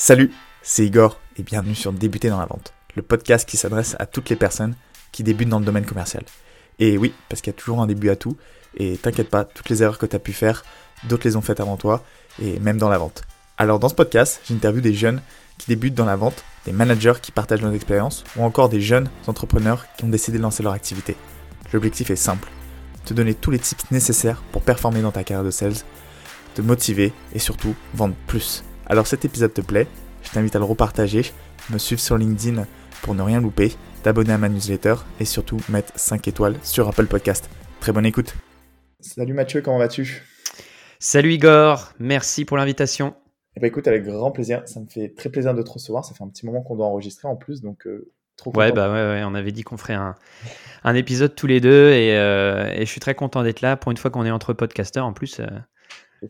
Salut, c'est Igor et bienvenue sur Débuter dans la vente, le podcast qui s'adresse à toutes les personnes qui débutent dans le domaine commercial. Et oui, parce qu'il y a toujours un début à tout, et t'inquiète pas, toutes les erreurs que tu as pu faire, d'autres les ont faites avant toi, et même dans la vente. Alors dans ce podcast, j'interviewe des jeunes qui débutent dans la vente, des managers qui partagent leurs expériences, ou encore des jeunes entrepreneurs qui ont décidé de lancer leur activité. L'objectif est simple, te donner tous les tips nécessaires pour performer dans ta carrière de sales, te motiver et surtout vendre plus. Alors cet épisode te plaît, je t'invite à le repartager, me suivre sur LinkedIn pour ne rien louper, t'abonner à ma newsletter et surtout mettre 5 étoiles sur Apple Podcast. Très bonne écoute. Salut Mathieu, comment vas-tu? Salut Igor, merci pour l'invitation. Eh ben écoute, avec grand plaisir, ça me fait très plaisir de te recevoir, ça fait un petit moment qu'on doit enregistrer en plus, donc euh, trop Ouais, bah ouais, ouais, on avait dit qu'on ferait un, un, épisode tous les deux et, euh, et je suis très content d'être là pour une fois qu'on est entre podcasteurs en plus. Euh,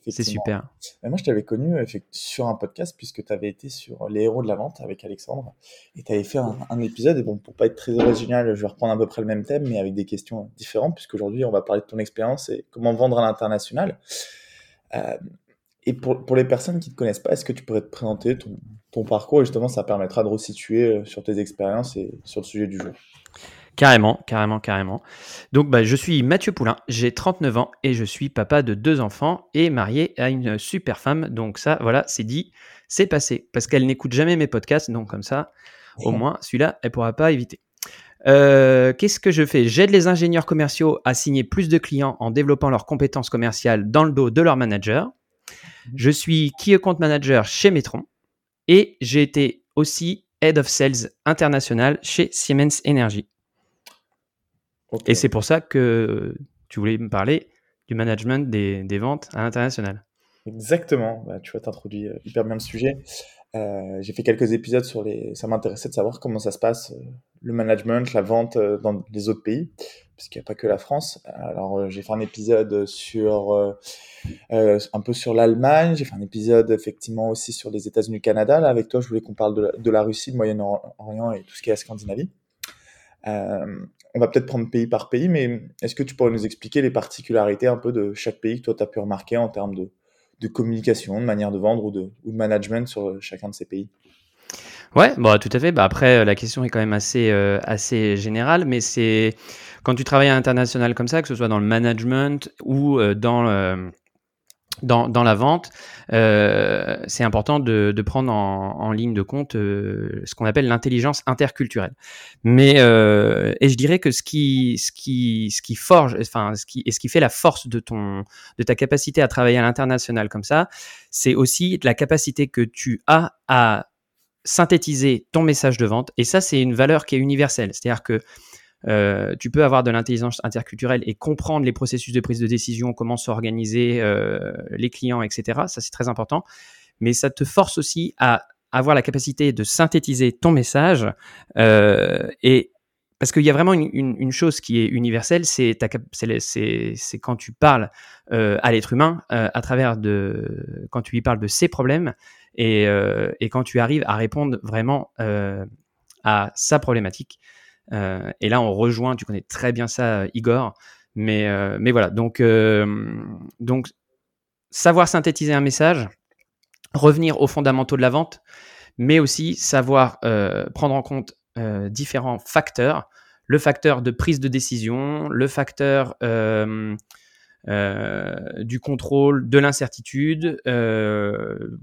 c'est super. moi, je t'avais connu sur un podcast puisque tu avais été sur Les héros de la vente avec Alexandre et tu avais fait un, épisode. Et bon, pour pas être très original, je vais reprendre à peu près le même thème, mais avec des questions différentes, puisqu'aujourd'hui, on va parler de ton expérience et comment vendre à l'international. Euh, et pour, pour, les personnes qui ne te connaissent pas, est-ce que tu pourrais te présenter ton, ton parcours? Et justement, ça permettra de resituer euh, sur tes expériences et sur le sujet du jour Carrément, carrément, carrément. Donc, bah, je suis Mathieu Poulain, j'ai 39 ans et je suis papa de deux enfants et marié à une super femme. Donc, ça, voilà, c'est dit, c'est passé. Parce qu'elle n'écoute jamais mes podcasts, donc comme ça, au moins, celui-là, elle pourra pas éviter. Euh, qu'est-ce que je fais? J'aide les ingénieurs commerciaux à signer plus de clients en développant leurs compétences commerciales dans le dos de leur manager. Mmh. Je suis Key Account Manager chez Metron et j'ai été aussi Head of Sales International chez Siemens Energy. Et c'est pour ça que tu voulais me parler du management des, des ventes à l'international. Exactement, bah, tu vois, tu introduit euh, hyper bien le sujet. Euh, j'ai fait quelques épisodes sur les. Ça m'intéressait de savoir comment ça se passe, euh, le management, la vente dans les autres pays, parce qu'il n'y a pas que la France. Alors, j'ai fait un épisode sur. un peu sur l'Allemagne, j'ai fait un épisode effectivement aussi sur les États-Unis, Canada. Là, avec toi, je voulais qu'on parle de la, de la Russie, le Moyen-Orient et tout ce qui est la Scandinavie. Euh, on va peut-être prendre pays par pays, mais est-ce que tu pourrais nous expliquer les particularités un peu de chaque pays que toi tu as pu remarquer en termes de, communication, de manière de vendre ou de, management sur chacun de ces pays? Ouais, bah, tout à fait. Bah, après, la question est quand même assez, euh, assez générale, mais c'est quand tu travailles à l'international comme ça, que ce soit dans le management ou euh, dans dans, la vente, euh, c'est important de, de prendre en, en, ligne de compte euh, ce qu'on appelle l'intelligence interculturelle. Mais euh, et je dirais que ce qui ce qui ce qui forge, enfin ce qui et ce qui fait la force de ton de ta capacité à travailler à l'international comme ça, c'est aussi la capacité que tu as à synthétiser ton message de vente. Et ça, c'est une valeur qui est universelle. C'est-à-dire que euh, tu peux avoir de l'intelligence interculturelle et comprendre les processus de prise de décision, comment s'organiser euh, les clients, etc. Ça, c'est très important. Mais ça te force aussi à avoir la capacité de synthétiser ton message euh, et parce qu'il y a vraiment une, chose qui est universelle, c'est quand tu parles euh, à l'être humain à travers de quand tu lui parles de ses problèmes et quand tu arrives à répondre vraiment à sa problématique. Euh, et là, on rejoint, tu connais très bien ça, Igor. Mais, euh, voilà, donc, euh, savoir synthétiser un message, revenir aux fondamentaux de la vente, mais aussi savoir prendre en compte différents facteurs. Le facteur de prise de décision, le facteur euh, du contrôle, de l'incertitude, euh,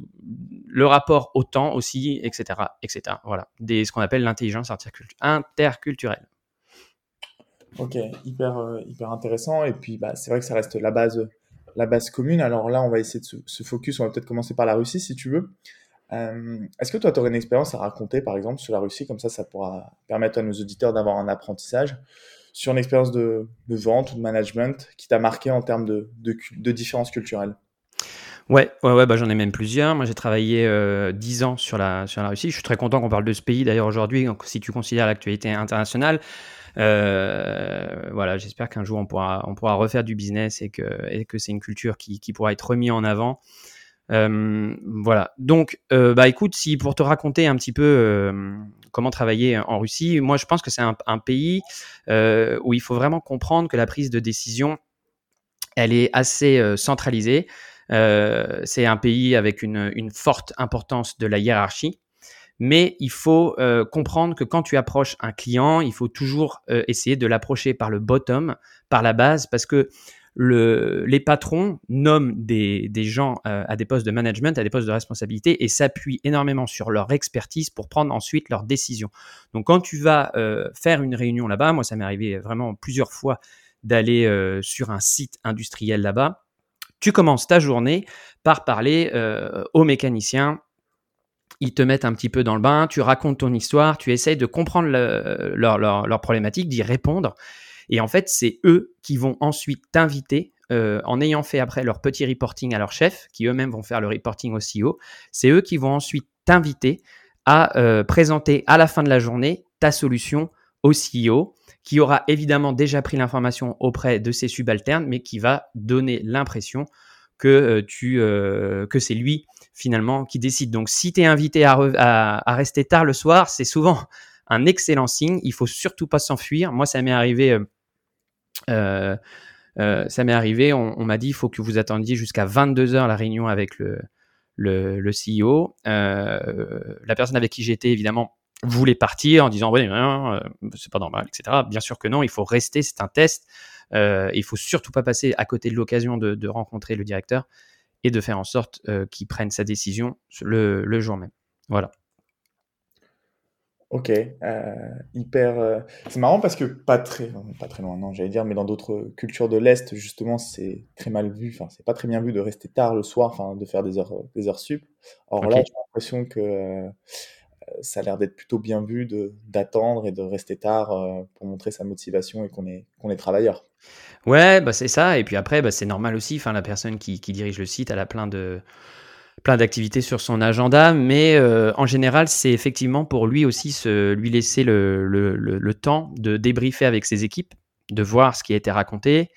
le rapport au temps aussi, etc., etc. Voilà, des, ce qu'on appelle l'intelligence interculturelle. Ok, hyper, euh, hyper intéressant. Et puis, bah, c'est vrai que ça reste la base, la base commune. Alors là, on va essayer de se, focus. On va peut-être commencer par la Russie, si tu veux. Est-ce que toi, tu aurais une expérience à raconter, par exemple, sur la Russie? Comme ça, ça pourra permettre à nos auditeurs d'avoir un apprentissage sur une expérience de, vente ou de management qui t'a marqué en termes de, différences culturelles? Ouais, ouais, ouais bah, j'en ai même plusieurs. Moi, j'ai travaillé euh, 10 ans sur la, Russie. Je suis très content qu'on parle de ce pays d'ailleurs aujourd'hui, si tu considères l'actualité internationale. Euh, voilà, j'espère qu'un jour on pourra, refaire du business et que, et que c'est une culture qui, qui pourra être remise en avant. Euh, voilà. Donc, euh, bah écoute, si pour te raconter un petit peu euh, comment travailler en Russie, moi je pense que c'est un, pays où il faut vraiment comprendre que la prise de décision, elle est assez centralisée. c'est un pays avec une, forte importance de la hiérarchie. Mais il faut comprendre que quand tu approches un client, il faut toujours essayer de l'approcher par le bottom, par la base, parce que le, les patrons nomment des, gens euh, à des postes de management, à des postes de responsabilité et s'appuient énormément sur leur expertise pour prendre ensuite leurs décisions. Donc quand tu vas euh, faire une réunion là-bas, moi ça m'est arrivé vraiment plusieurs fois d'aller euh, sur un site industriel là-bas, tu commences ta journée par parler aux mécaniciens, ils te mettent un petit peu dans le bain, tu racontes ton histoire, tu essayes de comprendre leur, leur, leur problématique, d'y répondre. Et en fait, c'est eux qui vont ensuite t'inviter, euh, en ayant fait après leur petit reporting à leur chef, qui eux-mêmes vont faire le reporting au CEO, c'est eux qui vont ensuite t'inviter à euh, présenter à la fin de la journée ta solution au CEO, qui aura évidemment déjà pris l'information auprès de ses subalternes, mais qui va donner l'impression que euh, tu que c'est lui finalement qui décide. Donc si tu es invité à, à, rester tard le soir, c'est souvent un excellent signe. Il faut surtout pas s'enfuir. Moi, ça m'est arrivé euh, euh, ça m'est arrivé, on, m'a dit il faut que vous attendiez jusqu'à 22 heures la réunion avec le, CEO. Euh, la personne avec qui j'étais, évidemment, voulait partir en disant oui, c'est pas normal, etc. Bien sûr que non, il faut rester, c'est un test. Il faut surtout pas passer à côté de l'occasion de, rencontrer le directeur et de faire en sorte qu'il prenne sa décision le jour même. Voilà. Ok, euh, hyper. Euh, c'est marrant parce que pas très, pas très loin, non, j'allais dire, mais dans d'autres cultures de l'Est, justement, c'est très mal vu. Enfin, c'est pas très bien vu de rester tard le soir, enfin, de faire des heures, des heures sup. Or là, j'ai l'impression que euh, ça a l'air d'être plutôt bien vu de d'attendre et de rester tard pour montrer sa motivation et qu'on est qu'on est travailleur. Ouais, bah c'est ça. Et puis après, bah, c'est normal aussi. Enfin, la personne qui, qui dirige le site, elle a plein de plein d'activités sur son agenda, mais euh, en général, c'est effectivement pour lui aussi se, lui laisser le, le, le, temps de débriefer avec ses équipes, de voir ce qui a été raconté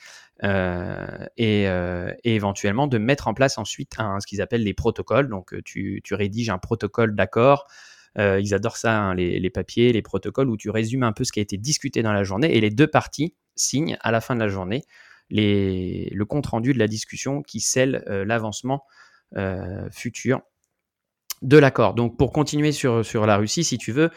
euh, et, euh, et, éventuellement de mettre en place ensuite un, ce qu'ils appellent les protocoles. Donc, tu, tu rédiges un protocole d'accord. ils adorent ça, hein, les, les, papiers, les protocoles, où tu résumes un peu ce qui a été discuté dans la journée et les deux parties signent à la fin de la journée les, le compte rendu de la discussion qui scelle l'avancement futur de l'accord. Donc pour continuer sur, sur la Russie, si tu veux,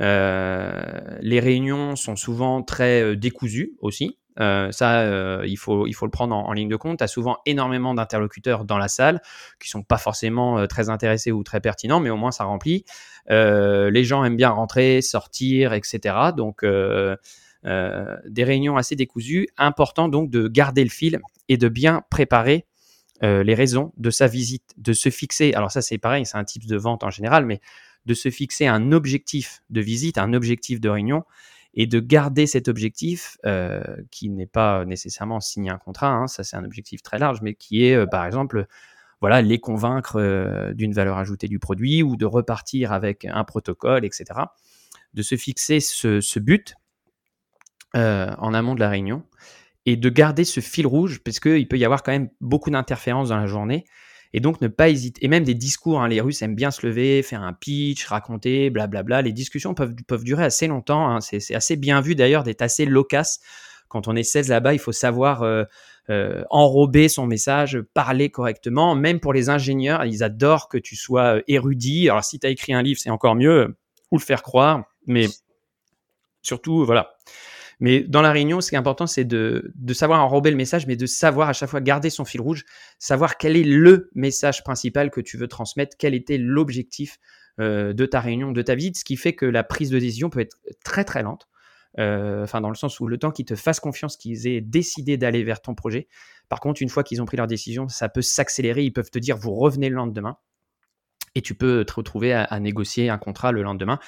euh, les réunions sont souvent très euh, décousues aussi. ça, il, faut, il faut le prendre en, ligne de compte. Tu as souvent énormément d'interlocuteurs dans la salle qui sont pas forcément très intéressés ou très pertinents, mais au moins ça remplit. les gens aiment bien rentrer, sortir, etc. Donc des réunions assez décousues. Important donc de garder le fil et de bien préparer euh, les raisons de sa visite, de se fixer, alors ça c'est pareil, c'est un type de vente en général, mais de se fixer un objectif de visite, un objectif de réunion, et de garder cet objectif, euh, qui n'est pas nécessairement signer un contrat, hein, ça c'est un objectif très large, mais qui est euh, par exemple voilà, les convaincre d'une valeur ajoutée du produit ou de repartir avec un protocole, etc. De se fixer ce, ce but en amont de la réunion et de garder ce fil rouge, parce qu'il peut y avoir quand même beaucoup d'interférences dans la journée. Et donc, ne pas hésiter. Et même des discours, hein, les Russes aiment bien se lever, faire un pitch, raconter, blablabla. Les discussions peuvent, peuvent durer assez longtemps. Hein. C'est assez bien vu d'ailleurs d'être assez loquace. Quand on est 16 là-bas, il faut savoir euh, euh, enrober son message, parler correctement. Même pour les ingénieurs, ils adorent que tu sois euh, érudit. Alors, si tu as écrit un livre, c'est encore mieux, ou le faire croire. Mais surtout, voilà. Mais dans la réunion, ce qui est important, c'est de, de savoir enrober le message, mais de savoir à chaque fois garder son fil rouge, savoir quel est le message principal que tu veux transmettre, quel était l'objectif euh, de ta réunion, de ta visite, ce qui fait que la prise de décision peut être très très lente. Euh, enfin, dans le sens où le temps qu'ils te fassent confiance, qu'ils aient décidé d'aller vers ton projet. Par contre, une fois qu'ils ont pris leur décision, ça peut s'accélérer. Ils peuvent te dire, vous revenez le lendemain et tu peux te retrouver à, négocier un contrat le lendemain.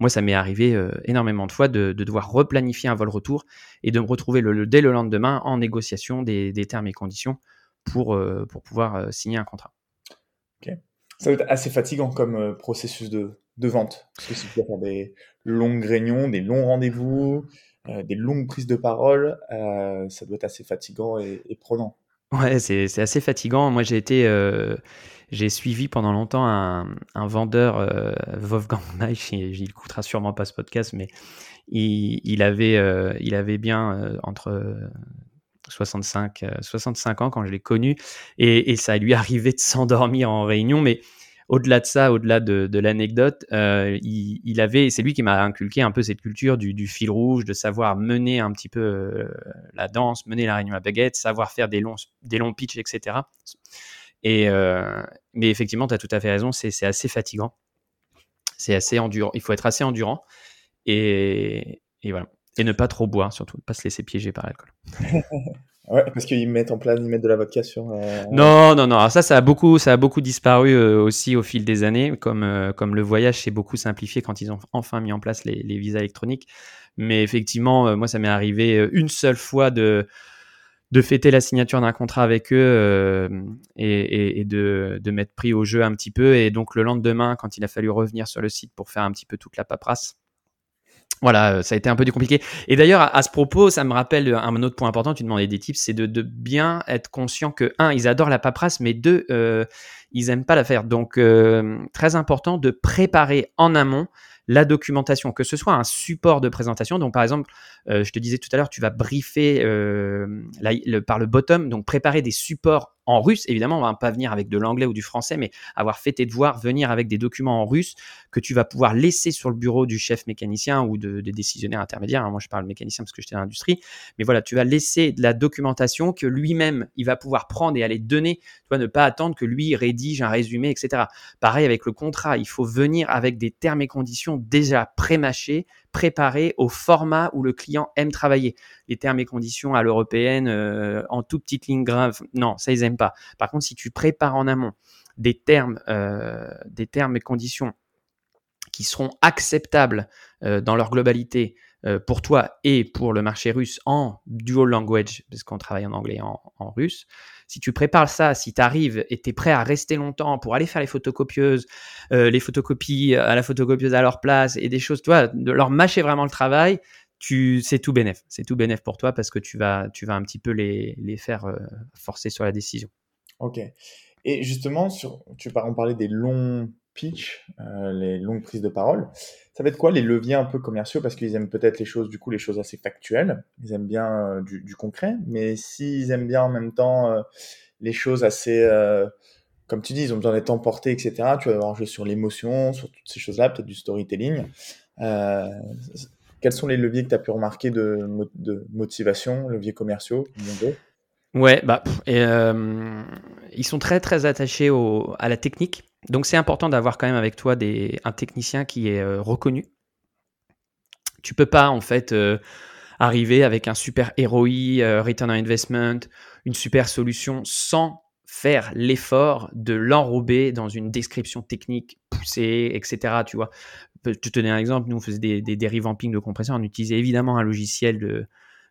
Moi, ça m'est arrivé euh, énormément de fois de, devoir replanifier un vol retour et de me retrouver le, dès le lendemain en négociation des, termes et conditions pour, euh, pour pouvoir euh, signer un contrat. Ça va être assez fatigant comme processus de, de, vente. Parce que si tu dois faire des longues réunions, des longs rendez-vous, des longues prises de parole, ça doit être assez fatigant et, et prenant. Ouais, c'est assez fatigant. Moi, j'ai été j'ai suivi pendant longtemps un, vendeur, euh, Wolfgang Meich, il écoutera sûrement pas ce podcast, mais il, avait, euh, il avait bien euh, entre 65, 65 ans quand je l'ai connu, et, ça lui arrivait de s'endormir en réunion, mais au-delà de ça, au-delà de, l'anecdote, euh, il, avait, c'est lui qui m'a inculqué un peu cette culture du, fil rouge, de savoir mener un petit peu euh, la danse, mener la réunion à baguette, savoir faire des longs, des longs pitchs, etc. Et, euh, mais effectivement, tu as tout à fait raison, c'est assez fatigant. C'est assez endurant. Il faut être assez endurant. Et, et voilà. Et ne pas trop boire, surtout, ne pas se laisser piéger par l'alcool. Ouais, parce qu'ils mettent en place, ils mettent de la vodka sur. Euh, non, non, non. Alors ça, ça a beaucoup, ça a beaucoup disparu euh, aussi au fil des années, comme comme le voyage s'est beaucoup simplifié quand ils ont enfin mis en place les, les visas électroniques. Mais effectivement, moi, ça m'est arrivé une seule fois de de fêter la signature d'un contrat avec eux et, et, de, de mettre prix au jeu un petit peu. Et donc le lendemain, quand il a fallu revenir sur le site pour faire un petit peu toute la paperasse, voilà, euh, ça a été un peu compliqué. Et d'ailleurs, à, ce propos, ça me rappelle un autre point important. Tu demandais des tips, c'est de, bien être conscient que un, ils adorent la paperasse, mais deux, euh, ils aiment pas la faire. Donc, euh, très important de préparer en amont la documentation, que ce soit un support de présentation. Donc, par exemple, je te disais tout à l'heure, tu vas briefer par le bottom, donc préparer des supports en russe. Évidemment, on va pas venir avec de l'anglais ou du français, mais avoir fait tes devoirs, venir avec des documents en russe que tu vas pouvoir laisser sur le bureau du chef mécanicien ou de, des décisionnaires intermédiaires. Hein, moi, je parle mécanicien parce que j'étais dans l'industrie. Mais voilà, tu vas laisser de la documentation que lui-même, il va pouvoir prendre et aller donner. Tu vas ne pas attendre que lui rédige un résumé, etc. Pareil avec le contrat. Il faut venir avec des termes et conditions déjà pré-mâchés, préparés au format où le client aime travailler. Les termes et conditions à l'européenne, euh, en tout petite ligne grave, non, ça ils aiment pas. Par contre, si tu prépares en amont des termes, euh, des termes et conditions qui seront acceptables euh, dans leur globalité pour toi et pour le marché russe en dual language, parce qu'on travaille en anglais et en, russe, si tu prépares ça, si tu arrives et tu es prêt à rester longtemps pour aller faire les photocopieuses, euh, les photocopies à la photocopieuse à leur place et des choses, tu vois, de leur mâcher vraiment le travail, tu c'est tout bénéf. C'est tout bénéf pour toi parce que tu vas, tu vas un petit peu les, les faire euh, forcer sur la décision. Ok. Et justement, sur, tu on parlait des longs euh, les longues prises de parole. Ça va être quoi les leviers un peu commerciaux? Parce qu'ils aiment peut-être les choses, du coup, les choses assez factuelles. Ils aiment bien euh, du, concret. Mais s'ils aiment bien en même temps euh, les choses assez, comme tu dis, ils ont besoin d'être emportés, etc. Tu vas avoir joué sur l'émotion, sur toutes ces choses-là, peut-être du storytelling. quels sont les leviers que tu as pu remarquer de, de motivation, leviers commerciaux Ouais, bah, et, ils sont très très attachés à la technique. Donc c'est important d'avoir quand même avec toi des, un technicien qui est euh, reconnu. Tu peux pas en fait euh, arriver avec un super ROI, euh, return on investment, une super solution sans faire l'effort de l'enrober dans une description technique poussée, etc. Tu vois, je te donner un exemple. Nous on faisait des, des, des revampings de compression, on utilisait évidemment un logiciel de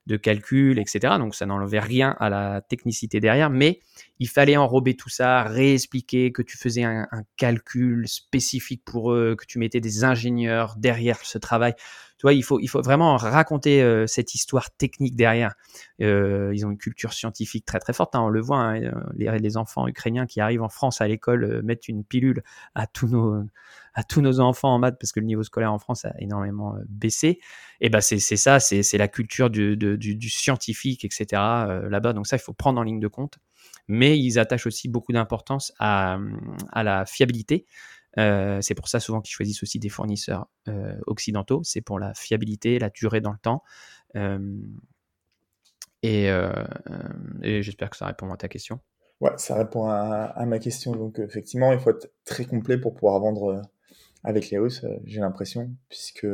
de calcul, etc. Donc ça n'enlevait rien à la technicité derrière, mais il fallait enrober tout ça, réexpliquer que tu faisais un, calcul spécifique pour eux, que tu mettais des ingénieurs derrière ce travail. Tu vois, il faut, il faut vraiment raconter euh, cette histoire technique derrière. Euh, ils ont une culture scientifique très très forte. Hein, on le voit, hein, euh, les, les, enfants ukrainiens qui arrivent en France à l'école mettent une pilule à tous nos à tous nos enfants en maths parce que le niveau scolaire en France a énormément baissé. Et ben c'est ça, c'est la culture du, du, du scientifique, etc. là-bas. Donc ça, il faut prendre en ligne de compte mais ils attachent aussi beaucoup d'importance à, à, la fiabilité. Euh, c'est pour ça souvent qu'ils choisissent aussi des fournisseurs euh, occidentaux. C'est pour la fiabilité, la durée dans le temps. Euh, et, j'espère que ça répond à ta question. Ouais, ça répond à, ma question. Donc effectivement, il faut être très complet pour pouvoir vendre avec les Russes, j'ai l'impression, puisque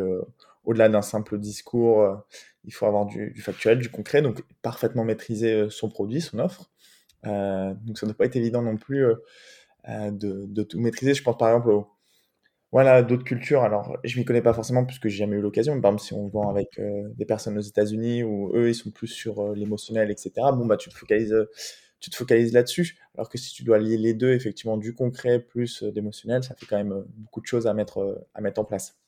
au-delà d'un simple discours, il faut avoir du, factuel, du concret, donc parfaitement maîtriser son produit, son offre. Donc ça ne doit pas être évident non plus de, de, tout maîtriser. Je pense par exemple aux, voilà, d'autres cultures. Alors, je m'y connais pas forcément puisque j'ai jamais eu l'occasion. Par exemple, si on vend avec des personnes aux États-Unis où eux, ils sont plus sur l'émotionnel, etc. Bon, bah, tu te focalises, tu te focalises là-dessus. Alors que si tu dois lier les deux, effectivement, du concret plus d'émotionnel, ça fait quand même beaucoup de choses à mettre en place.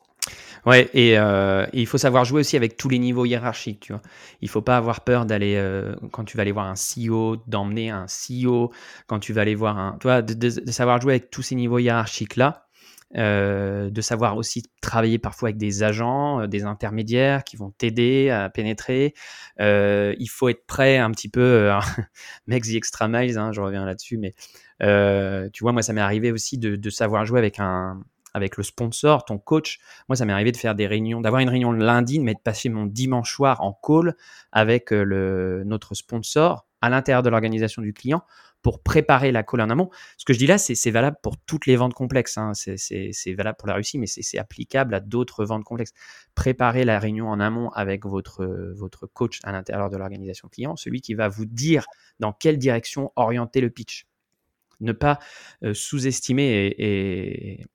Ouais, euh, et, il faut savoir jouer aussi avec tous les niveaux hiérarchiques, tu vois. Il faut pas avoir peur d'aller, euh, quand tu vas aller voir un CEO, d'emmener un CEO, quand tu vas aller voir un, tu vois, de, savoir jouer avec tous ces niveaux hiérarchiques-là. euh, de savoir aussi travailler parfois avec des agents, des intermédiaires qui vont t'aider à pénétrer. Il faut être prêt un petit peu, mec the extra miles, hein, je reviens là-dessus, mais tu vois, moi ça m'est arrivé aussi de, savoir jouer avec un avec le sponsor, ton coach. Moi, ça m'est arrivé de faire des réunions, d'avoir une réunion lundi, mais de passer mon dimanche soir en call avec le, notre sponsor à l'intérieur de l'organisation du client pour préparer la colle en amont. Ce que je dis là, c'est valable pour toutes les ventes complexes. Hein. C'est valable pour la Russie, mais c'est applicable à d'autres ventes complexes. Préparer la réunion en amont avec votre, votre coach à l'intérieur de l'organisation client, celui qui va vous dire dans quelle direction orienter le pitch. Ne pas euh, sous-estimer et,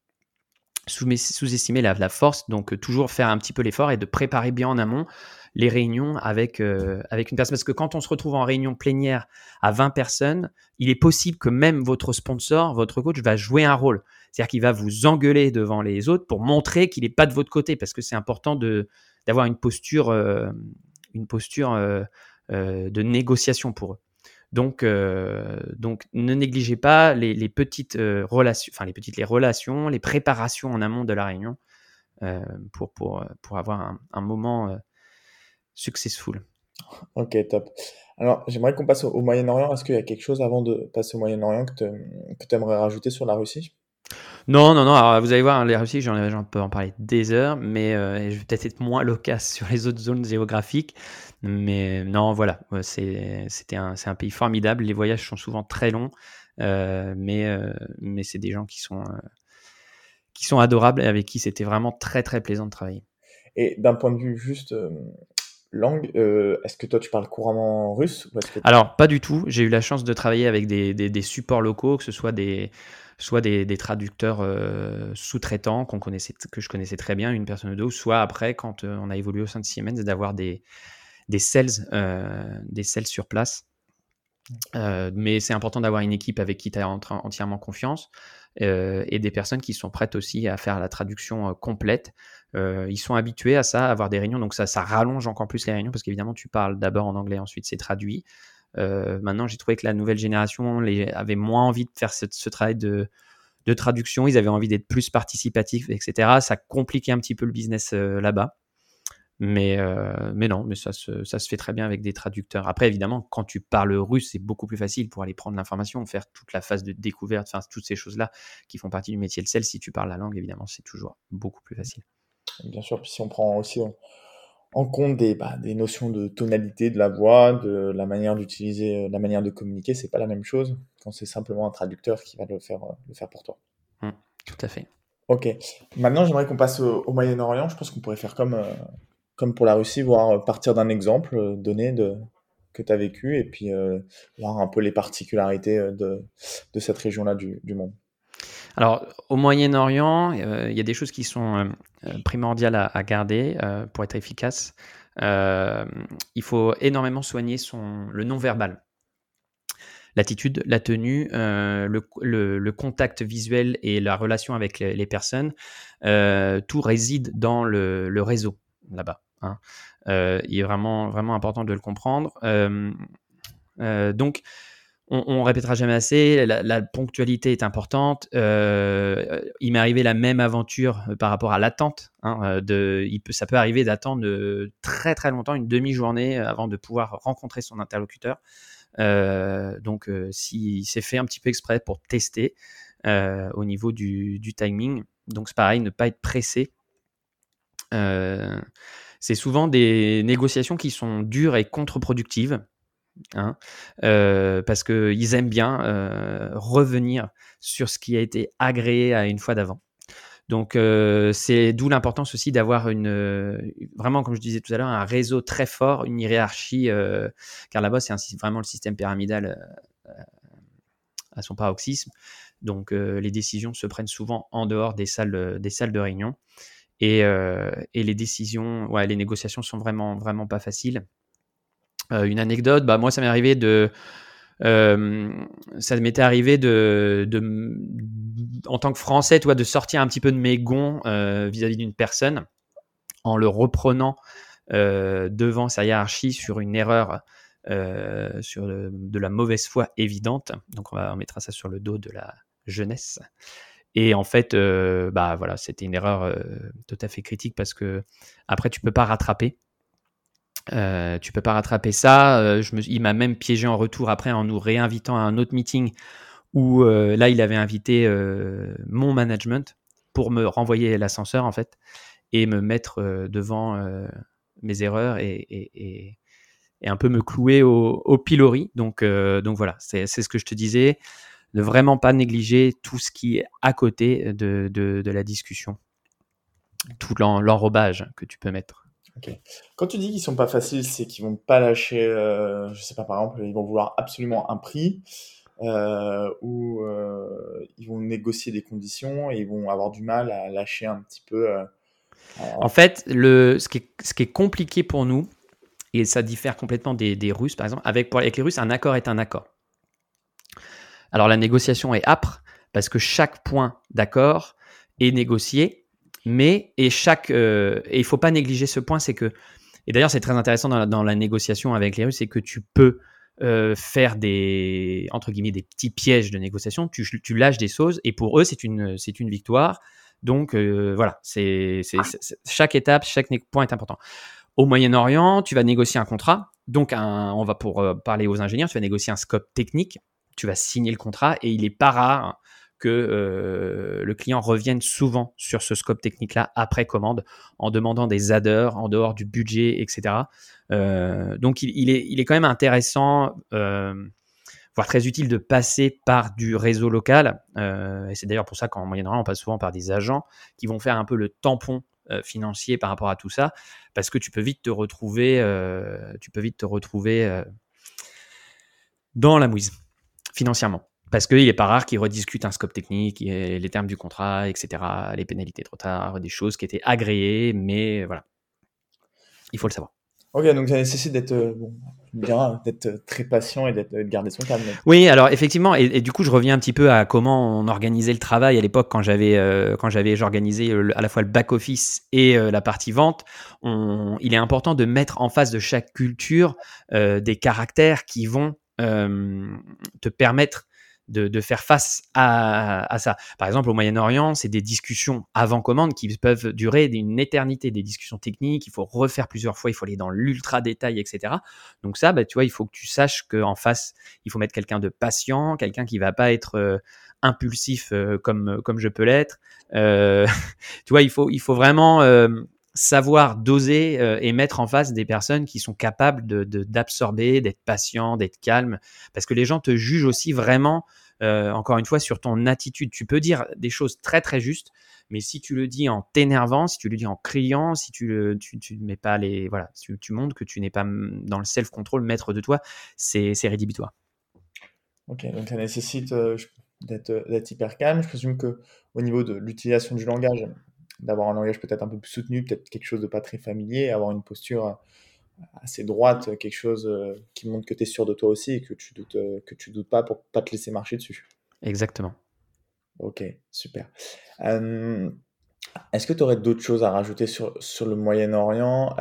sous-estimer la, force, donc toujours faire un petit peu l'effort et de préparer bien en amont les réunions avec, euh, une personne. Parce que quand on se retrouve en réunion plénière à 20 personnes, il est possible que même votre sponsor, votre coach, va jouer un rôle. C'est-à-dire qu'il va vous engueuler devant les autres pour montrer qu'il n'est pas de votre côté, parce que c'est important d'avoir une posture, euh, une posture euh, de négociation pour eux. Donc, donc ne négligez pas les, petites relations, enfin les petites les relations, les préparations en amont de la réunion pour, pour, pour avoir un moment successful. Ok, top. Alors, j'aimerais qu'on passe au, Moyen-Orient. Est-ce qu'il y a quelque chose avant de passer au Moyen-Orient que tu aimerais rajouter sur la Russie? Non, non, non. Alors, vous allez voir, les Russie, j'en peux en parler des heures, mais euh, je vais peut-être être moins loquace sur les autres zones géographiques. Mais non, voilà, c'était un, un pays formidable. Les voyages sont souvent très longs, euh, mais, euh, mais c'est des gens qui sont, qui sont adorables et avec qui c'était vraiment très, très plaisant de travailler. Et d'un point de vue juste langue, euh, est-ce que toi tu parles couramment russe Alors, pas du tout. J'ai eu la chance de travailler avec des, supports locaux, que ce soit des, soit des, traducteurs euh, sous-traitants qu'on connaissait, que je connaissais très bien, une personne ou deux, soit après, quand euh, on a évolué au sein de Siemens, d'avoir des, des sales, des sales sur place. mais c'est important d'avoir une équipe avec qui tu as entièrement confiance et des personnes qui sont prêtes aussi à faire la traduction complète euh, ils sont habitués à ça, à avoir des réunions, donc ça, ça rallonge encore plus les réunions parce qu'évidemment, tu parles d'abord en anglais, ensuite c'est traduit. Euh, maintenant, j'ai trouvé que la nouvelle génération avait moins envie de faire ce, travail de, traduction, ils avaient envie d'être plus participatifs, etc. Ça compliquait un petit peu le business euh, là-bas. Mais, mais non, mais ça se, fait très bien avec des traducteurs. Après, évidemment, quand tu parles russe, c'est beaucoup plus facile pour aller prendre l'information, faire toute la phase de découverte, toutes ces choses-là qui font partie du métier de sel. Si tu parles la langue, évidemment, c'est toujours beaucoup plus facile. Bien sûr, puis si on prend aussi en, compte des, bah, des notions de tonalité de la voix, de la manière d'utiliser, euh, la manière de communiquer, c'est pas la même chose quand c'est simplement un traducteur qui va le faire, euh, le faire pour toi. Mmh, tout à fait. Ok. Maintenant, j'aimerais qu'on passe au, Moyen-Orient. Je pense qu'on pourrait faire comme, euh, comme pour la Russie, voir partir d'un exemple donné de, que tu as vécu et puis voir un peu les particularités de, de cette région-là du, du monde. Alors, au Moyen-Orient, euh, il y a des choses qui sont euh, euh, primordiales à, garder pour être efficace. il faut énormément soigner son, le non-verbal. L'attitude, la tenue, le, contact visuel et la relation avec les, personnes, tout réside dans le, réseau là-bas. Hein. il est vraiment, vraiment important de le comprendre. donc, on, on, répétera jamais assez, la, ponctualité est importante. Euh, il m'est arrivé la même aventure euh, par rapport à l'attente. Hein, euh, peut, ça peut arriver d'attendre très très longtemps, une demi-journée avant de pouvoir rencontrer son interlocuteur. donc, s'il s'est fait un petit peu exprès pour tester au niveau du, du, timing, donc c'est pareil, ne pas être pressé. c'est souvent des négociations qui sont dures et contre-productives. Hein, euh, parce qu'ils aiment bien revenir sur ce qui a été agréé à une fois d'avant. Donc c'est d'où l'importance aussi d'avoir une vraiment comme je disais tout à l'heure un réseau très fort, une hiérarchie car là-bas c'est vraiment le système pyramidal à son paroxysme. Donc les décisions se prennent souvent en dehors des salles des salles de réunion et, et les décisions ouais les négociations sont vraiment vraiment pas faciles. Euh, une anecdote, bah, moi, ça m'est arrivé de. Euh, ça m'était arrivé de, en tant que Français, toi, de sortir un petit peu de mes gonds euh, vis-à-vis d'une personne en le reprenant devant sa hiérarchie sur une erreur, sur de la mauvaise foi évidente. Donc, on, va, mettra ça sur le dos de la jeunesse. Et en fait, bah voilà, c'était une erreur tout à fait critique parce que après, tu peux pas rattraper. Euh, tu peux pas rattraper ça. me, il m'a même piégé en retour après en nous réinvitant à un autre meeting où là, il avait invité mon management pour me renvoyer l'ascenseur en fait et me mettre devant mes erreurs et, un peu me clouer au, pilori. Donc voilà, c'est ce que je te disais ne vraiment pas négliger tout ce qui est à côté de, la discussion, tout l'enrobage que tu peux mettre. Quand tu dis qu'ils sont pas faciles, c'est qu'ils vont pas lâcher, euh, je sais pas, par exemple, ils vont vouloir absolument un prix, euh, ou euh, ils vont négocier des conditions et ils vont avoir du mal à lâcher un petit peu. en fait, ce, qui est, compliqué pour nous, et ça diffère complètement des, Russes, par exemple, avec les Russes, un accord est un accord. Alors la négociation est âpre parce que chaque point d'accord est négocié, mais et chaque euh, et il faut pas négliger ce point, c'est que et d'ailleurs c'est très intéressant dans la, négociation avec les Russes, c'est que tu peux euh, faire des entre guillemets des petits pièges de négociation, tu, tu lâches des choses et pour eux c'est une c'est une victoire. Donc euh, voilà, c'est chaque étape, chaque point est important. Au Moyen-Orient, tu vas négocier un contrat. Donc, on va pour parler aux ingénieurs, tu vas négocier un scope technique tu vas signer le contrat et il n'est pas rare que euh, le client revienne souvent sur ce scope technique-là après commande en demandant des adders en dehors du budget, etc. Euh, donc il, est, quand même intéressant, euh, voire très utile de passer par du réseau local. et c'est d'ailleurs pour ça qu'en Moyen-Orient, on passe souvent par des agents qui vont faire un peu le tampon financier par rapport à tout ça, parce que tu peux vite te retrouver, tu peux vite te retrouver dans la mouise financièrement. Parce qu'il n'est pas rare qu'ils rediscutent un scope technique, les termes du contrat, etc., les pénalités de retard, des choses qui étaient agréées, mais voilà. Il faut le savoir. Ok, donc ça nécessite d'être euh, bon, d'être très patient et d'être, de garder son calme. Oui, alors effectivement, et, du coup, je reviens un petit peu à comment on organisait le travail à l'époque quand j'avais euh, quand j'avais j'organisais à la fois le back office et euh, la partie vente. On, il est important de mettre en face de chaque culture des caractères qui vont euh, te permettre de, faire face à, ça. Par exemple, au Moyen-Orient, c'est des discussions avant commande qui peuvent durer une éternité, des discussions techniques, il faut refaire plusieurs fois, il faut aller dans l'ultra détail, etc. Donc ça, bah, tu vois, il faut que tu saches qu'en face, il faut mettre quelqu'un de patient, quelqu'un qui va pas être euh, impulsif euh, comme, comme je peux l'être. tu vois, il faut, il faut vraiment savoir doser euh, et mettre en face des personnes qui sont capables de, d'absorber, d'être patient, d'être calme, parce que les gens te jugent aussi vraiment, euh, encore une fois, sur ton attitude. Tu peux dire des choses très très justes, mais si tu le dis en t'énervant, si tu le dis en criant, si tu tu, tu mets pas les, voilà, tu, montres que tu n'es pas dans le self-control, maître de toi, c'est, rédhibitoire. Ok, donc ça nécessite euh, d'être, d'être hyper calme. Je présume que au niveau de l'utilisation du langage, d'avoir un langage peut-être un peu plus soutenu, peut-être quelque chose de pas très familier, avoir une posture euh, assez droite, quelque chose euh, qui montre que tu es sûr de toi aussi et que tu doutes, euh, que tu doutes pas pour pas te laisser marcher dessus. Exactement. Ok, super. Est-ce que tu aurais d'autres choses à rajouter sur, sur le Moyen-Orient?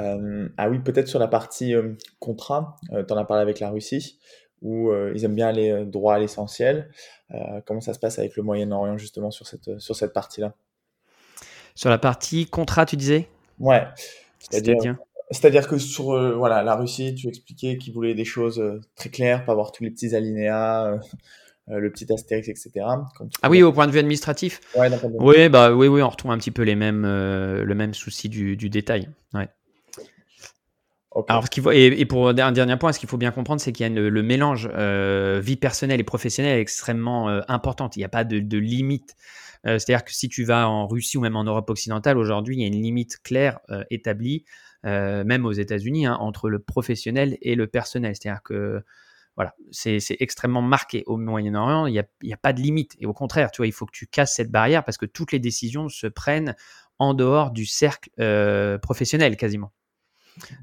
Ah oui, peut-être sur la partie contrat. tu en as parlé avec la Russie, où ils aiment bien aller droit à l'essentiel. comment ça se passe avec le Moyen-Orient justement sur cette, sur cette partie-là? Sur la partie contrat, tu disais? Ouais. C'est-à-dire que sur euh, voilà, la Russie, tu expliquais qu'ils voulaient des choses euh, très claires, pas avoir tous les petits alinéas, euh, le petit astérix, etc. ah oui, au point de vue administratif? Ouais, oui, bah, oui, oui, on retrouve un petit peu les mêmes, le même souci du, détail. Ouais. Alors, ce qu'il faut, et, pour un dernier point, ce qu'il faut bien comprendre, c'est qu'il y a le, mélange vie personnelle et professionnelle extrêmement importante. Il n'y a pas de, de limite. Euh, c'est-à-dire que si tu vas en Russie ou même en Europe occidentale, aujourd'hui, il y a une limite claire euh, établie, euh, même aux États-Unis, hein, entre le professionnel et le personnel. C'est-à-dire que voilà, c'est extrêmement marqué au Moyen-Orient. Il n'y a, a, pas de limite. Et au contraire, tu vois, il faut que tu casses cette barrière parce que toutes les décisions se prennent en dehors du cercle professionnel quasiment.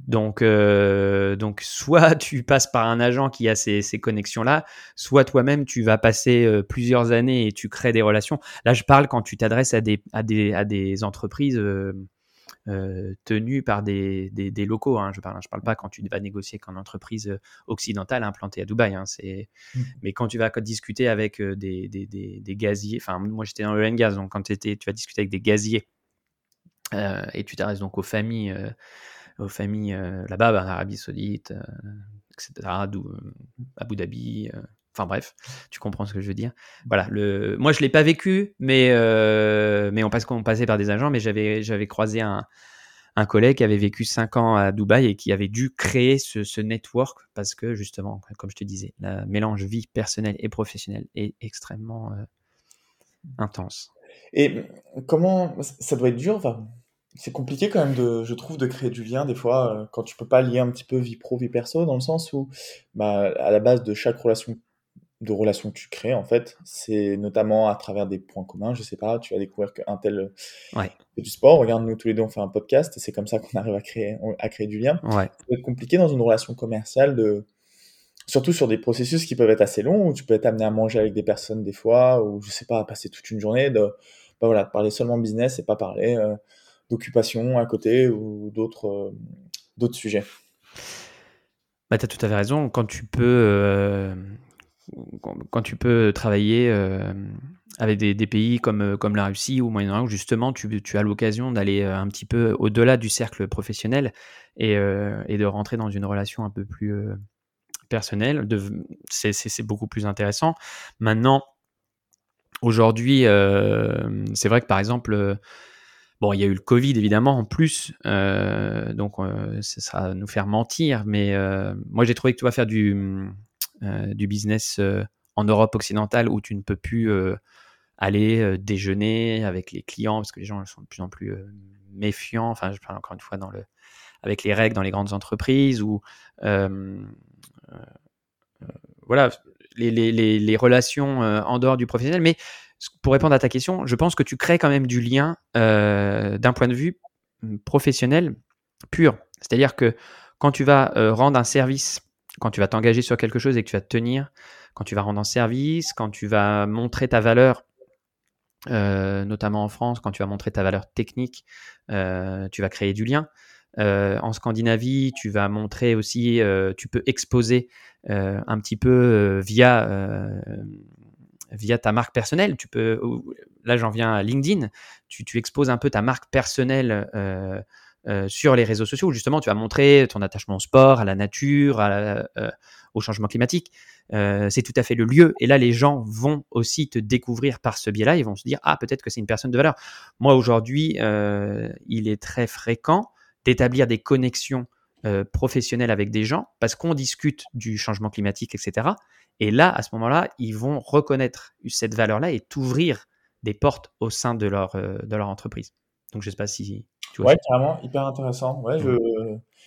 Donc, euh, donc, soit tu passes par un agent qui a ces, connexions-là, soit toi-même tu vas passer euh, plusieurs années et tu crées des relations. Là, je parle quand tu t'adresses à des, à, des, à des entreprises, euh, tenus par des, des, locaux. Hein. Je parle, je parle pas quand tu vas négocier une entreprise occidentale implantée à Dubaï. Hein. C'est, mmh. mais quand tu vas discuter avec des, des, des, gaziers, enfin moi j'étais dans le gaz, donc quand tu vas discuter avec des gaziers et tu t'adresses donc aux familles, aux familles là-bas, bah, en Arabie Saoudite, etc., Abu Dhabi. Enfin bref, tu comprends ce que je veux dire. Voilà, moi je l'ai pas vécu, mais, euh, on, passe, passait par des agents, mais j'avais, croisé un, collègue qui avait vécu 5 ans à Dubaï et qui avait dû créer ce, network parce que justement, comme je te disais, le mélange vie personnelle et professionnelle est extrêmement euh, intense. Et comment ça doit être dur enfin, C'est compliqué quand même, de, je trouve, de créer du lien des fois euh, quand tu peux pas lier un petit peu vie pro, vie perso, dans le sens où bah, à la base de chaque relation de relations que tu crées, en fait. C'est notamment à travers des points communs. Je sais pas, tu vas découvrir qu'un tel ouais. fait du sport. Regarde, nous tous les deux, on fait un podcast et c'est comme ça qu'on arrive à créer, à créer du lien. Ouais. Ça peut être compliqué dans une relation commerciale de. Surtout sur des processus qui peuvent être assez longs, où tu peux être amené à manger avec des personnes des fois, ou je sais pas, à passer toute une journée, de, bah voilà, parler seulement business et pas parler euh, d'occupation à côté ou d'autres euh, d'autres sujets. Bah, tu as tout à fait raison. Quand tu peux, euh, quand tu peux travailler euh, avec des, pays comme, comme la Russie ou Moyen-Orient, justement tu, tu as l'occasion d'aller un petit peu au-delà du cercle professionnel et, et, de rentrer dans une relation un peu plus personnelle, c'est beaucoup plus intéressant. Maintenant, aujourd'hui, c'est vrai que par exemple, Bon, il y a eu le Covid évidemment en plus, donc ça sera nous faire mentir, mais moi j'ai trouvé que tu vas faire du, euh, business euh, en Europe occidentale où tu ne peux plus euh, aller déjeuner avec les clients parce que les gens sont de plus en plus méfiants. Enfin, je parle encore une fois dans le, avec les règles dans les grandes entreprises ou voilà les, relations en dehors du professionnel. Mais pour répondre à ta question, je pense que tu crées quand même du lien d'un point de vue mmh, professionnel pur. C'est-à-dire que quand tu vas rendre un service quand tu vas t'engager sur quelque chose et que tu vas te tenir, quand tu vas rendre un service, quand tu vas montrer ta valeur, euh, notamment en France, quand tu vas montrer ta valeur technique, euh, tu vas créer du lien. Euh, en Scandinavie, tu vas montrer aussi, tu peux exposer un petit peu via via ta marque personnelle. Tu peux, là j'en viens à LinkedIn, tu, exposes un peu ta marque personnelle euh, sur les réseaux sociaux justement tu vas montrer ton attachement au sport, à la nature, euh, au changement climatique. Euh, c'est tout à fait le lieu. Et là, les gens vont aussi te découvrir par ce biais-là. Ils vont se dire ah peut-être que c'est une personne de valeur. Moi aujourd'hui, il est très fréquent d'établir des connexions professionnelles avec des gens parce qu'on discute du changement climatique, etc. Et là, à ce moment-là, ils vont reconnaître cette valeur-là et t'ouvrir des portes au sein de leur, de leur entreprise. Donc, je ne sais pas si ouais, carrément, hyper intéressant. Ouais, je...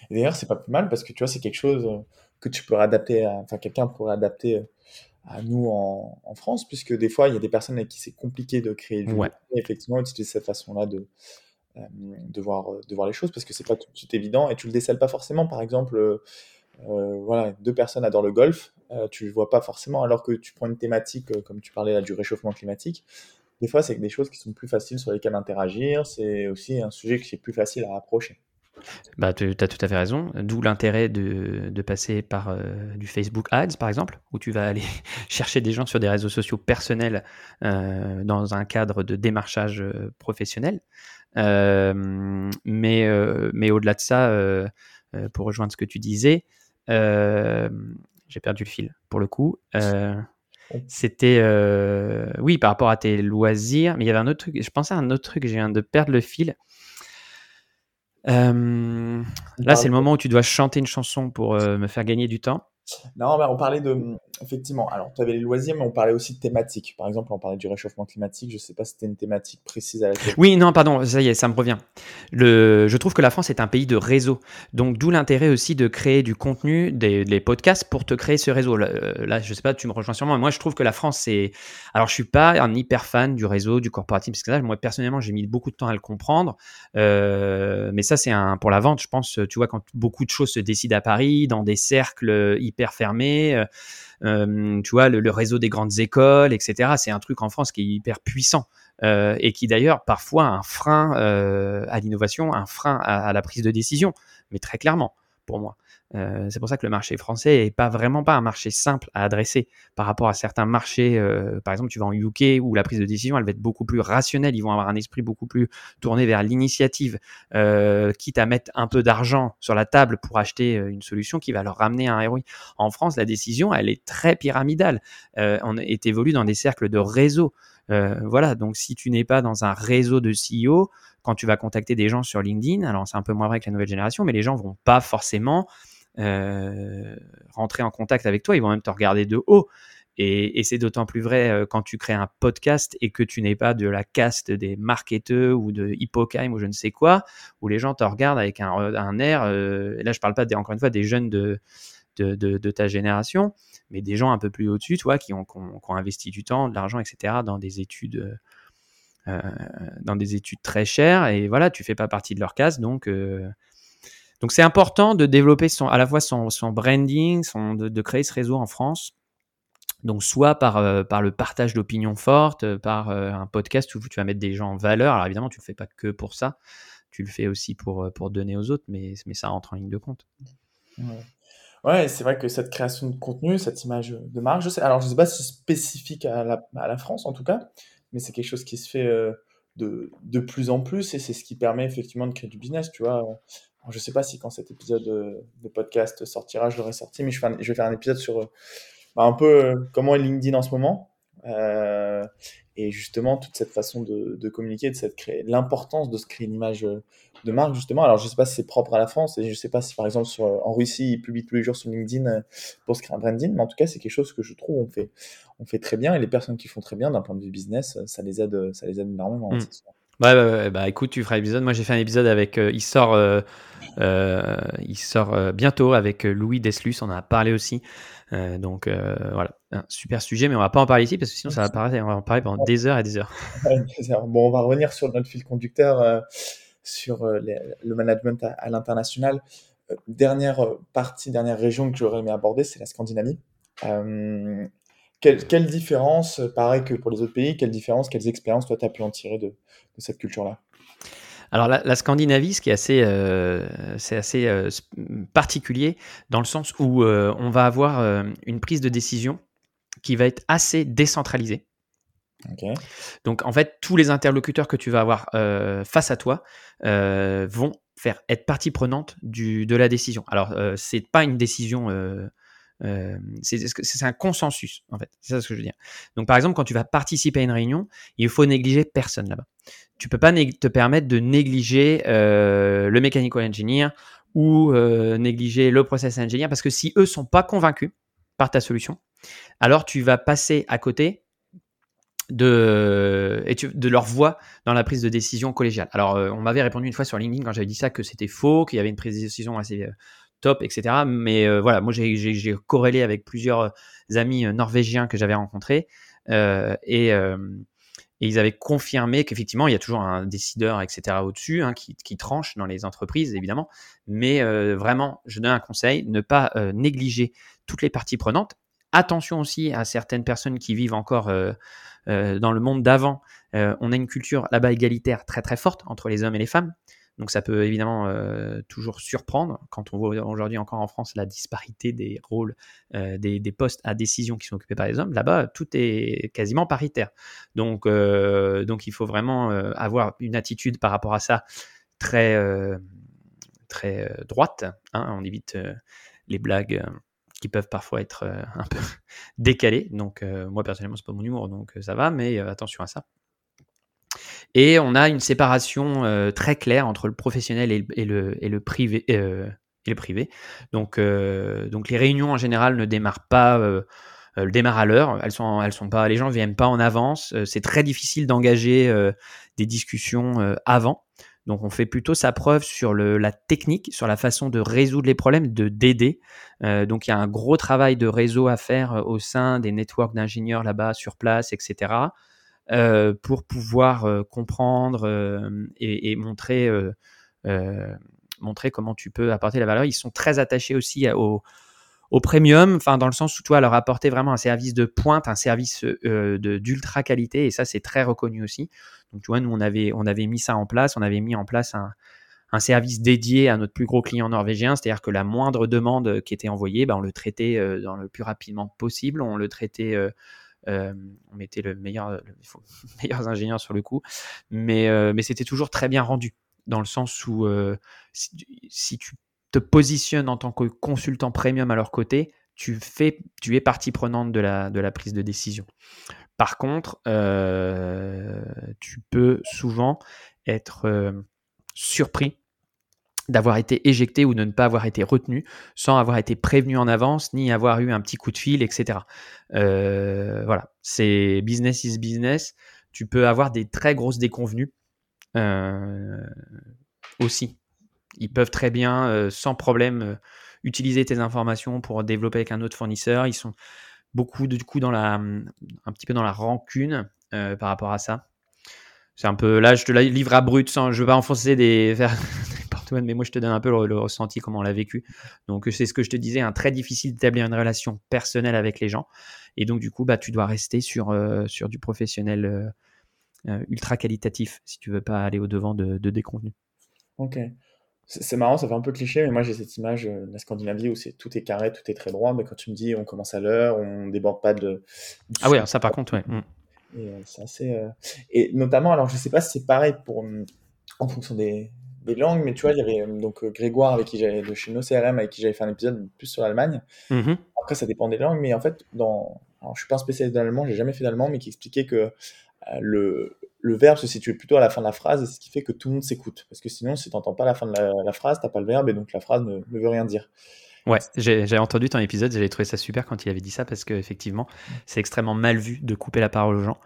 Et d'ailleurs, c'est pas plus mal parce que tu vois, c'est quelque chose euh, que tu peux adapter, enfin, quelqu'un pourrait adapter euh, à nous en, en, France, puisque des fois, il y a des personnes avec qui c'est compliqué de créer du ouais. effectivement, utiliser cette façon-là de, euh, de, voir, de voir les choses parce que c'est pas tout de suite évident et tu le décèles pas forcément. Par exemple, voilà, deux personnes adorent le golf, tu le vois pas forcément alors que tu prends une thématique, comme tu parlais là, du réchauffement climatique des fois, c'est des choses qui sont plus faciles sur lesquelles interagir. C'est aussi un sujet qui est plus facile à approcher. Bah, tu as tout à fait raison. D'où l'intérêt de, de, passer par euh, du Facebook Ads, par exemple, où tu vas aller chercher des gens sur des réseaux sociaux personnels euh, dans un cadre de démarchage euh, professionnel. mais mais au-delà de ça, pour rejoindre ce que tu disais, j'ai perdu le fil pour le coup. C'était, oui, par rapport à tes loisirs, mais il y avait un autre truc. Je pensais à un autre truc, j'ai viens de perdre le fil. Euh, là, c'est le moment où tu dois chanter une chanson pour euh, me faire gagner du temps. Non, mais on parlait de. Effectivement, alors tu avais les loisirs, mais on parlait aussi de thématiques. Par exemple, on parlait du réchauffement climatique. Je ne sais pas si c'était une thématique précise à laquelle. Oui, non, pardon, ça y est, ça me revient. Le... Je trouve que la France est un pays de réseau. Donc, d'où l'intérêt aussi de créer du contenu, des, podcasts pour te créer ce réseau. Là, là, je sais pas, tu me rejoins sûrement. Moi, je trouve que la France, c'est. Alors, je suis pas un hyper fan du réseau, du corporatisme, parce que là, moi, personnellement, j'ai mis beaucoup de temps à le comprendre. Euh... Mais ça, c'est un... pour la vente, je pense, tu vois, quand beaucoup de choses se décident à Paris, dans des cercles hyper hyper fermé. tu vois, le, réseau des grandes écoles, etc. C'est un truc en France qui est hyper puissant et qui d'ailleurs parfois un frein à l'innovation, un frein à, la prise de décision, mais très clairement pour moi. Euh, c'est pour ça que le marché français est pas vraiment pas un marché simple à adresser par rapport à certains marchés. Euh, par exemple, tu vas en UK où la prise de décision elle va être beaucoup plus rationnelle. Ils vont avoir un esprit beaucoup plus tourné vers l'initiative, euh, quitte à mettre un peu d'argent sur la table pour acheter une solution qui va leur ramener un ROI. En France, la décision elle est très pyramidale. on est évolue dans des cercles de réseau. voilà, donc si tu n'es pas dans un réseau de CEO, quand tu vas contacter des gens sur LinkedIn, alors c'est un peu moins vrai que la nouvelle génération, mais les gens vont pas forcément euh, rentrer en contact avec toi, ils vont même te regarder de haut. Et, c'est d'autant plus vrai euh, quand tu crées un podcast et que tu n'es pas de la caste des marketeurs ou de Hippocame ou je ne sais quoi, où les gens te regardent avec un, un air. Euh, là, je parle pas encore une fois des jeunes de, de, ta génération, mais des gens un peu plus au-dessus, toi, qui ont, investi du temps, de l'argent, etc., dans des études. dans des études très chères et voilà tu fais pas partie de leur caste donc donc c'est important de développer son, à la fois son, branding, de, créer ce réseau en France. Donc soit par, euh, le partage d'opinions fortes, euh, par euh, un podcast où tu vas mettre des gens en valeur. Alors évidemment, tu ne le fais pas que pour ça, tu le fais aussi pour, pour donner aux autres, mais, ça rentre en ligne de compte. Ouais, c'est vrai que cette création de contenu, cette image de marque, je sais, alors je ne sais pas si c'est spécifique à la, à la, France en tout cas, mais c'est quelque chose qui se fait de, de plus en plus et c'est ce qui permet effectivement de créer du business, tu vois je ne sais pas si quand cet épisode de podcast sortira, je l'aurai sorti, mais je, vais faire un épisode sur euh, bah, un peu euh, comment est LinkedIn en ce moment. Euh, et justement, toute cette façon de, communiquer, de cette créer, l'importance de se créer une image de marque, justement. Alors, je ne sais pas si c'est propre à la France, et je ne sais pas si, par exemple, sur, en Russie, ils publient tous les jours sur LinkedIn pour se créer un branding, mais en tout cas, c'est quelque chose que je trouve on fait, on fait très bien, et les personnes qui font très bien d'un point de vue business, ça les aide, ça les aide énormément. Mmh. Ouais, bah écoute, tu feras l'épisode. Moi, j'ai fait un épisode avec. Euh, il sort, euh, euh, il sort bientôt avec Louis Deslus. On en a parlé aussi. donc voilà, un super sujet, mais on va pas en parler ici parce que sinon ça va paraître, on va en parler pendant des heures et des heures. bon, on va revenir sur notre fil conducteur sur le management à, l'international. dernière partie, dernière région que j'aurais aimé aborder, c'est la Scandinavie. Quelle, quelle, différence, pareil que pour les autres pays, quelle différence, quelles expériences toi tu as pu en tirer de, cette culture-là? Alors la, Scandinavie, ce qui est assez, euh, c'est assez euh, particulier dans le sens où euh, on va avoir une prise de décision qui va être assez décentralisée. Donc en fait, tous les interlocuteurs que tu vas avoir face à toi vont faire être partie prenante du, de la décision. Alors c'est pas une décision euh, c'est un consensus, en fait. C'est ça ce que je veux dire. Donc, par exemple, quand tu vas participer à une réunion, il faut négliger personne là-bas. Tu peux pas te permettre de négliger euh, le mechanical engineer ou euh, négliger le process engineer parce que si eux sont pas convaincus par ta solution, alors tu vas passer à côté de, et de leur voix dans la prise de décision collégiale. Alors, on m'avait répondu une fois sur LinkedIn quand j'avais dit ça que c'était faux, qu'il y avait une prise de décision assez top, etc. Mais euh, voilà, moi j'ai corrélé avec plusieurs euh, amis euh, norvégiens que j'avais rencontrés et, ils avaient confirmé qu'effectivement il y a toujours un décideur, etc. au-dessus hein, qui, tranche dans les entreprises évidemment. Mais vraiment, je donne un conseil ne pas négliger toutes les parties prenantes. Attention aussi à certaines personnes qui vivent encore dans le monde d'avant. on a une culture là-bas égalitaire très très forte entre les hommes et les femmes. Donc ça peut évidemment euh, toujours surprendre quand on voit aujourd'hui encore en France la disparité des rôles, euh, des, postes à décision qui sont occupés par les hommes. Là-bas, tout est quasiment paritaire. Donc, euh, donc il faut vraiment avoir une attitude par rapport à ça très, très droite. Hein. on évite les blagues qui peuvent parfois être un peu décalées. Donc moi personnellement, c'est pas mon humour, donc ça va, mais attention à ça. Et on a une séparation euh, très claire entre le professionnel et, le, et le, privé. Euh, et le privé. Donc, euh, donc les réunions en général ne démarrent pas elles démarrent à l'heure. Elles sont, elles sont pas, les gens viennent pas en avance. c'est très difficile d'engager des discussions avant. Donc, on fait plutôt sa preuve sur le, la technique, sur la façon de résoudre les problèmes, de d'aider. donc, il y a un gros travail de réseau à faire au sein des networks d'ingénieurs là-bas sur place, etc. Euh, pour pouvoir euh, comprendre euh, et, montrer, montrer comment tu peux apporter la valeur. Ils sont très attachés aussi au, au premium, dans le sens où toi leur apporter vraiment un service de pointe, un service euh, d'ultra qualité, et ça c'est très reconnu aussi. Donc tu vois, nous on avait, on avait mis ça en place, on avait mis en place un, un service dédié à notre plus gros client norvégien, c'est-à-dire que la moindre demande qui était envoyée, bah, on le traitait dans le plus rapidement possible, on le traitait, euh, on mettait le meilleur, le, meilleurs ingénieurs sur le coup, mais, mais c'était toujours très bien rendu, dans le sens où si, tu te positionnes en tant que consultant premium à leur côté, tu, fais, tu es partie prenante de la prise de décision. Par contre, tu peux souvent être surpris d'avoir été éjecté ou de ne pas avoir été retenu sans avoir été prévenu en avance ni avoir eu un petit coup de fil, etc. Euh, voilà, c'est business is business. Tu peux avoir des très grosses déconvenues euh, aussi. Ils peuvent très bien, euh, sans problème, utiliser tes informations pour développer avec un autre fournisseur. Ils sont beaucoup du coup dans la, un petit peu dans la rancune par rapport à ça. C'est un peu là, je te la livre à brut sans, je vais pas enfoncer des, mais moi je te donne un peu le, ressenti, comment on l'a vécu. Donc c'est ce que je te disais, un hein, très difficile d'établir une relation personnelle avec les gens. Et donc du coup, bah, tu dois rester sur, euh, sur du professionnel euh, euh, ultra qualitatif si tu veux pas aller au-devant de, de des contenus. Ok. C'est marrant, ça fait un peu cliché, mais moi j'ai cette image de la Scandinavie où c'est tout est carré, tout est très droit, mais quand tu me dis on commence à l'heure, on déborde pas de. Ah ouais, ça par contre, ouais. Mm. Et assez. Et notamment, alors je sais pas si c'est pareil pour en fonction des, des langues, mais tu vois, il y avait euh, donc euh, Grégoire avec qui j'avais de chez NoCRM avec qui j'avais fait un épisode plus sur l'Allemagne. Mm-hmm. Après, ça dépend des langues, mais en fait, dans, alors, je suis pas un spécialiste d'allemand, j'ai jamais fait d'allemand, mais qui expliquait que euh, le, le verbe se situe plutôt à la fin de la phrase, ce qui fait que tout le monde s'écoute. Parce que sinon, si tu n'entends pas la fin de la, la phrase, t'as pas le verbe et donc la phrase ne, ne veut rien dire. Ouais, j'ai entendu ton épisode, j'avais trouvé ça super quand il avait dit ça parce qu'effectivement, c'est extrêmement mal vu de couper la parole aux gens.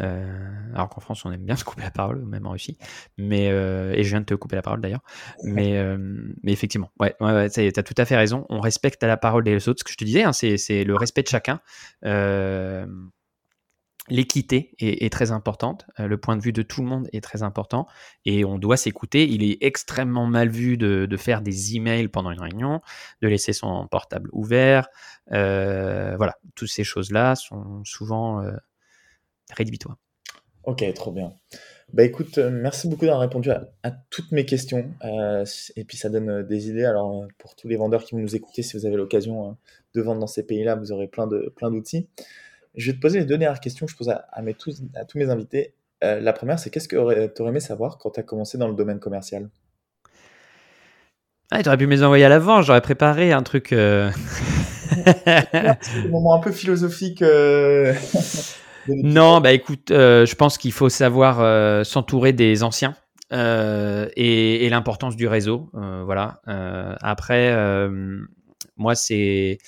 Euh, alors qu'en France, on aime bien se couper la parole, même en Russie. Mais, euh, et je viens de te couper la parole d'ailleurs. Mais, euh, mais effectivement, ouais, ouais, ouais tu as tout à fait raison. On respecte la parole des autres. Ce que je te disais, hein, c'est le respect de chacun. Euh, l'équité est, très importante, euh, le point de vue de tout le monde est très important et on doit s'écouter. Il est extrêmement mal vu de, faire des emails pendant une réunion, de laisser son portable ouvert. Euh, voilà, toutes ces choses-là sont souvent euh, rédhibitoires. Ok, trop bien. Bah écoute, merci beaucoup d'avoir répondu à, toutes mes questions. et puis ça donne des idées. Alors pour tous les vendeurs qui vont nous écouter, si vous avez l'occasion de vendre dans ces pays-là, vous aurez plein plein d'outils. Je vais te poser les deux dernières questions que je pose à, mes tous, à tous mes invités. Euh, la première, c'est qu'est-ce que tu aurais aimé savoir quand tu as commencé dans le domaine commercial? Ah, tu aurais pu me les envoyer à l'avant, j'aurais préparé un truc. Euh... un moment un peu philosophique. Euh, non, bah écoute, euh, je pense qu'il faut savoir s'entourer des anciens et, et l'importance du réseau. voilà. après, moi, c'est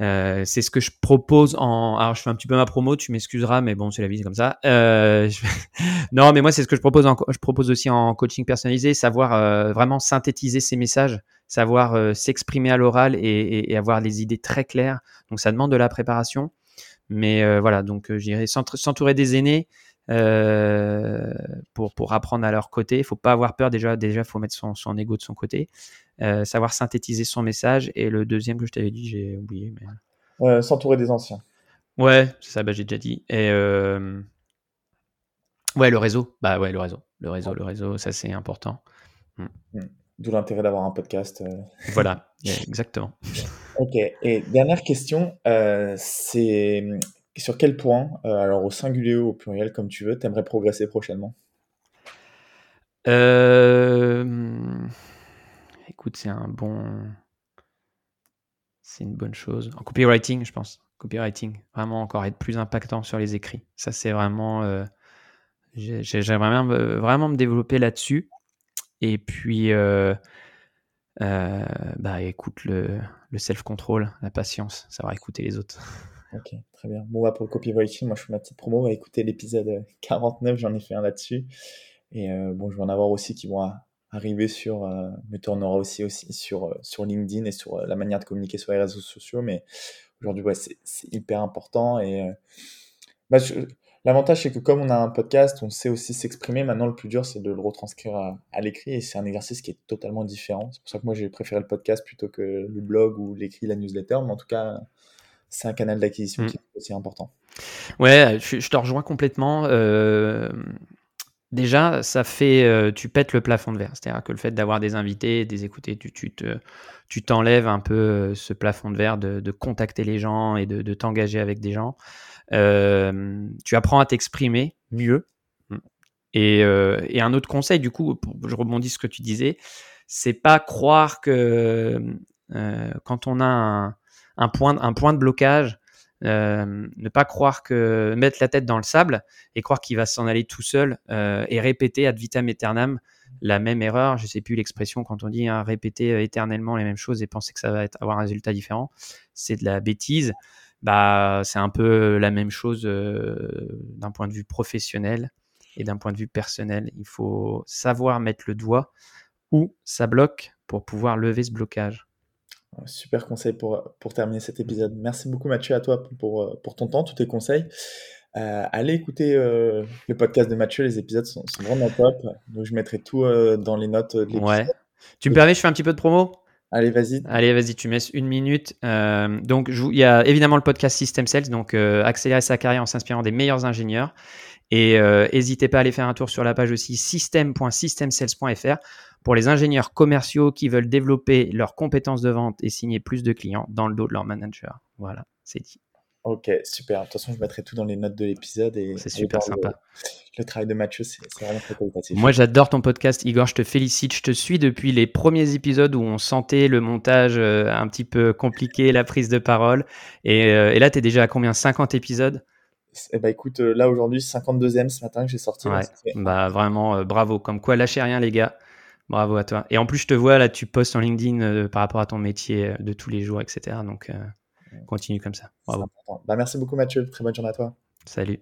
euh, c'est ce que je propose en. Alors, je fais un petit peu ma promo, tu m'excuseras, mais bon, c'est la vie, c'est comme ça. Euh, non, mais moi, c'est ce que je propose. En... Je propose aussi en coaching personnalisé, savoir euh, vraiment synthétiser ses messages, savoir euh, s'exprimer à l'oral et, et, avoir les idées très claires. Donc, ça demande de la préparation. Mais euh, voilà, donc j'irai s'entourer des aînés pour, pour apprendre à leur côté. Il faut pas avoir peur. Déjà, déjà, faut mettre son, son ego de son côté. Euh, savoir synthétiser son message. Et le deuxième que je t'avais dit, j'ai oublié. Mais... S'entourer des anciens. Ouais, c'est ça, bah, j'ai déjà dit. Et euh... ouais, le réseau. Bah ouais, le réseau. Le réseau, le réseau, ça c'est important. Hmm. Hmm. D'où l'intérêt d'avoir un podcast. Euh. Voilà, exactement. ok, et dernière question, euh, c'est sur quel point, alors au singulier ou au pluriel, comme tu veux, t'aimerais progresser prochainement? Euh écoute, c'est un bon. C'est une bonne chose. En copywriting, je pense. Copywriting, vraiment encore être plus impactant sur les écrits. Ça, c'est vraiment. Euh, J'aimerais vraiment, me développer là-dessus. Et puis, euh, euh, bah, écoute, le, le self-control, la patience, savoir écouter les autres. Ok, très bien. Bon, bah pour le copywriting, moi je fais ma petite promo. Va écouter l'épisode 49, j'en ai fait un là-dessus. Et bon, je vais en avoir aussi qui vont arriver sur, euh, en auras aussi, aussi sur, euh, sur LinkedIn et sur euh, la manière de communiquer sur les réseaux sociaux. Mais aujourd'hui, ouais, c'est hyper important. Et bah, L'avantage, c'est que comme on a un podcast, on sait aussi s'exprimer. Maintenant, le plus dur, c'est de le retranscrire à, l'écrit et c'est un exercice qui est totalement différent. C'est pour ça que moi, j'ai préféré le podcast plutôt que le blog ou l'écrit, la newsletter. Mais en tout cas, c'est un canal d'acquisition mm. qui est aussi important. Ouais, je, te rejoins complètement. Euh, déjà, ça fait, euh, tu pètes le plafond de verre. C'est-à-dire que le fait d'avoir des invités, des écouter, tu, tu, te, tu t'enlèves un peu euh, ce plafond de verre de, contacter les gens et de, t'engager avec des gens. tu apprends à t'exprimer mieux. Et, et, un autre conseil, du coup, je rebondis sur ce que tu disais, c'est pas croire que quand on a un, un point, de blocage. Euh, ne pas croire que mettre la tête dans le sable et croire qu'il va s'en aller tout seul euh, et répéter ad vitam aeternam la même erreur. Je sais plus l'expression quand on dit hein, répéter euh, éternellement les mêmes choses et penser que ça va avoir un résultat différent. C'est de la bêtise. Bah, c'est un peu la même chose d'un point de vue professionnel et d'un point de vue personnel. Il faut savoir mettre le doigt où ça bloque pour pouvoir lever ce blocage. Super conseil pour, pour terminer cet épisode. Merci beaucoup Mathieu à toi pour, pour ton temps, tous tes conseils. Euh, allez écouter euh, le podcast de Mathieu, les épisodes sont, vraiment top. Donc je mettrai tout euh, dans les notes de l'épisode. Ouais. Tu me permets, je fais un petit peu de promo? Allez, vas-y. Allez, vas-y, tu mets une minute. donc, il y a évidemment le podcast System Sales, donc accélérer sa carrière en s'inspirant des meilleurs ingénieurs. Et n'hésitez pas à aller faire un tour sur la page aussi system.systemsales.fr pour les ingénieurs commerciaux qui veulent développer leurs compétences de vente et signer plus de clients dans le dos de leur manager. Voilà, c'est dit. Ok, super. De toute façon, je mettrai tout dans les notes de l'épisode. et C'est super sympa. Le, travail de Mathieu, c'est vraiment très qualitatif. Moi, j'adore ton podcast, Igor. Je te félicite. Je te suis depuis les premiers épisodes où on sentait le montage euh, un petit peu compliqué, la prise de parole. Et, euh, là, tu es déjà à combien? 50 épisodes? Eh ben, écoute, euh, là aujourd'hui, 52e ce matin que j'ai sorti. Ouais. Bah vraiment, bravo. Comme quoi, lâchez rien, les gars. Bravo à toi. Et en plus, je te vois là, tu postes en LinkedIn euh, par rapport à ton métier euh, de tous les jours, etc. Donc, euh, continue comme ça. Bravo. Bah, merci beaucoup, Mathieu. Très bonne journée à toi. Salut.